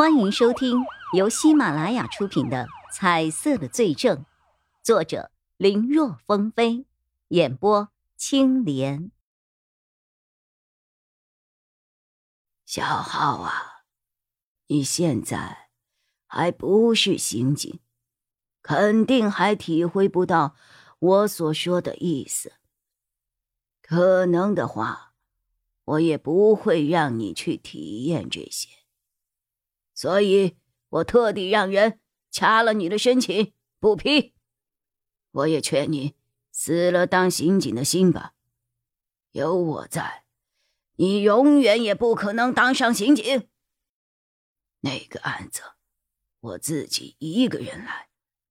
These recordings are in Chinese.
欢迎收听由喜马拉雅出品的《彩色的罪证》，作者林若风飞，演播青莲。小浩啊，你现在还不是刑警，肯定还体会不到我所说的意思。可能的话，我也不会让你去体验这些。所以我特地让人掐了你的申请，不批。我也劝你死了当刑警的心吧。有我在，你永远也不可能当上刑警。那个案子，我自己一个人来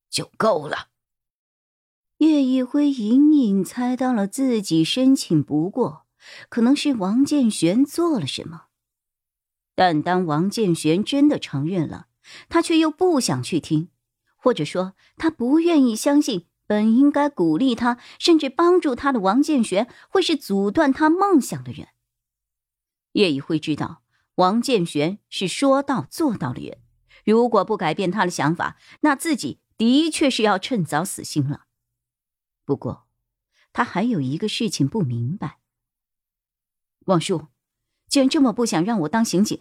就够了。叶一辉隐隐猜到了自己申请不过，可能是王建玄做了什么。但当王建玄真的承认了，他却又不想去听，或者说他不愿意相信，本应该鼓励他甚至帮助他的王建玄会是阻断他梦想的人。叶一辉知道王建玄是说到做到的人，如果不改变他的想法，那自己的确是要趁早死心了。不过，他还有一个事情不明白，王叔。既然这么不想让我当刑警，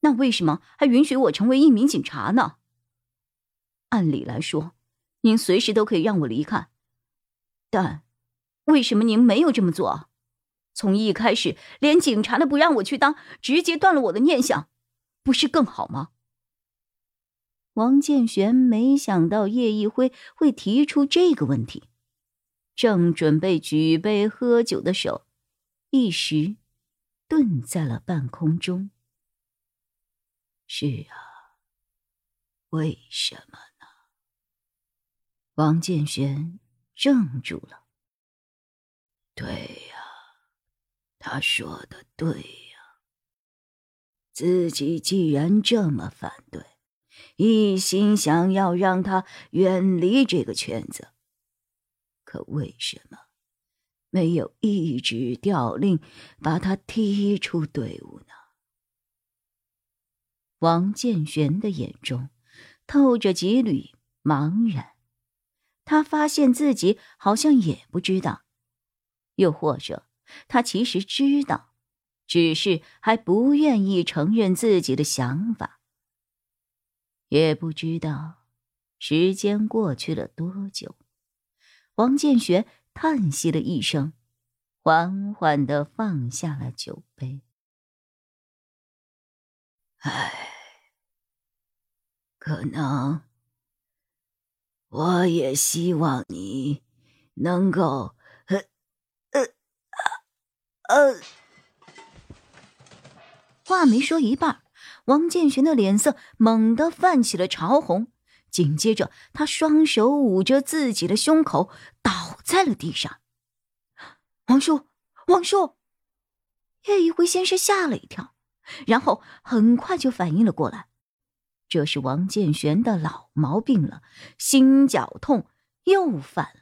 那为什么还允许我成为一名警察呢？按理来说，您随时都可以让我离开，但为什么您没有这么做？从一开始连警察都不让我去当，直接断了我的念想，不是更好吗？王建玄没想到叶一辉会提出这个问题，正准备举杯喝酒的手，一时。顿在了半空中。是啊，为什么呢？王建玄怔住了。对呀，他说的对呀。自己既然这么反对，一心想要让他远离这个圈子，可为什么？没有一纸调令把他踢出队伍呢。王建玄的眼中透着几缕茫然，他发现自己好像也不知道，又或者他其实知道，只是还不愿意承认自己的想法。也不知道时间过去了多久，王建玄。叹息了一声，缓缓的放下了酒杯。唉，可能我也希望你能够……呃，呃，呃……话没说一半，王建玄的脸色猛地泛起了潮红。紧接着，他双手捂着自己的胸口，在了地上。王叔，王叔，叶一辉先是吓了一跳，然后很快就反应了过来，这是王建玄的老毛病了，心绞痛又犯了。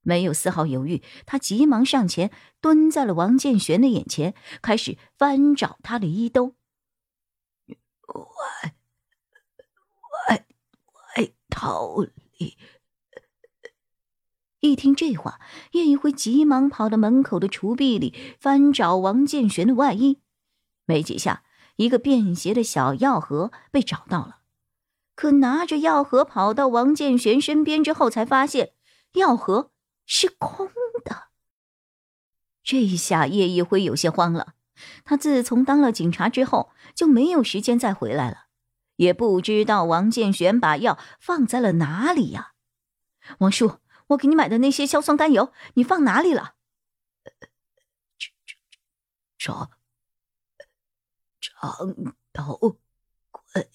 没有丝毫犹豫，他急忙上前，蹲在了王建玄的眼前，开始翻找他的衣兜。我。逃离！一听这话，叶一辉急忙跑到门口的橱壁里翻找王建玄的外衣。没几下，一个便携的小药盒被找到了。可拿着药盒跑到王建玄身边之后，才发现药盒是空的。这一下叶一辉有些慌了。他自从当了警察之后，就没有时间再回来了。也不知道王建玄把药放在了哪里呀？王叔，我给你买的那些硝酸甘油，你放哪里了？床床头柜。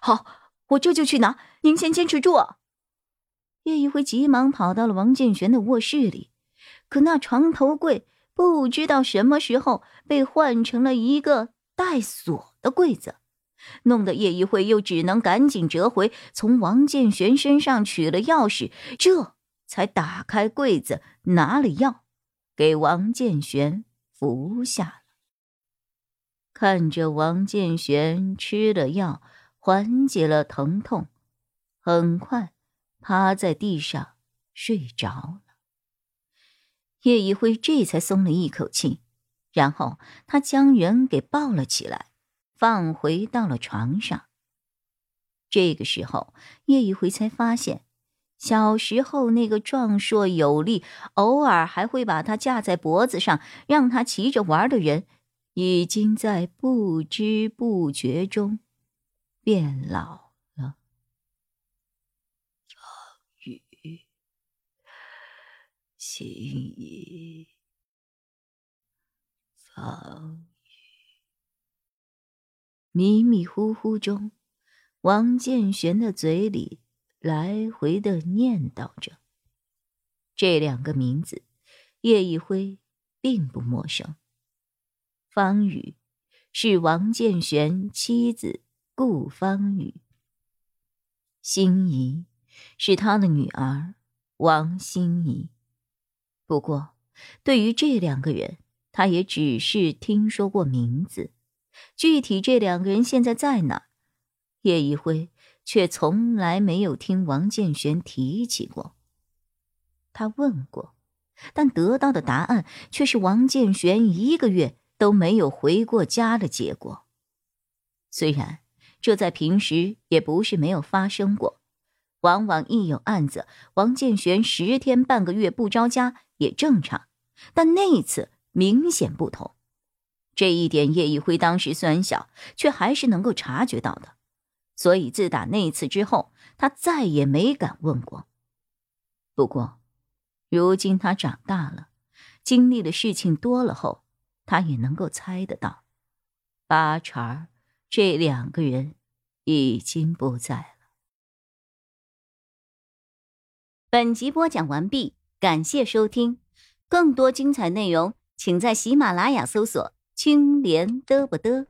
好，我这就去拿。您先坚持住。叶一辉急忙跑到了王建玄的卧室里，可那床头柜不知道什么时候被换成了一个带锁的柜子。弄得叶一辉又只能赶紧折回，从王建玄身上取了钥匙，这才打开柜子，拿了药，给王建玄服下了。看着王建玄吃了药，缓解了疼痛，很快趴在地上睡着了。叶一辉这才松了一口气，然后他将人给抱了起来，放回到了床上。这个时候，叶一回才发现，小时候那个壮硕有力、偶尔还会把他架在脖子上让他骑着玩的人，已经在不知不觉中变老了。雨。心意，迷迷糊糊中，王建玄的嘴里来回的念叨着这两个名字。叶一辉并不陌生。方宇是王建玄妻子顾方宇，心怡是他的女儿王心怡。不过，对于这两个人，他也只是听说过名字，具体这两个人现在在哪，叶一辉却从来没有听王建玄提起过。他问过，但得到的答案却是王建玄一个月都没有回过家的结果。虽然这在平时也不是没有发生过。往往一有案子，王建玄十天半个月不着家也正常，但那一次明显不同。这一点叶一辉当时虽然小，却还是能够察觉到的。所以自打那次之后，他再也没敢问过。不过，如今他长大了，经历的事情多了后，他也能够猜得到，八成这两个人已经不在了。本集播讲完毕，感谢收听，更多精彩内容，请在喜马拉雅搜索“青莲嘚不嘚”。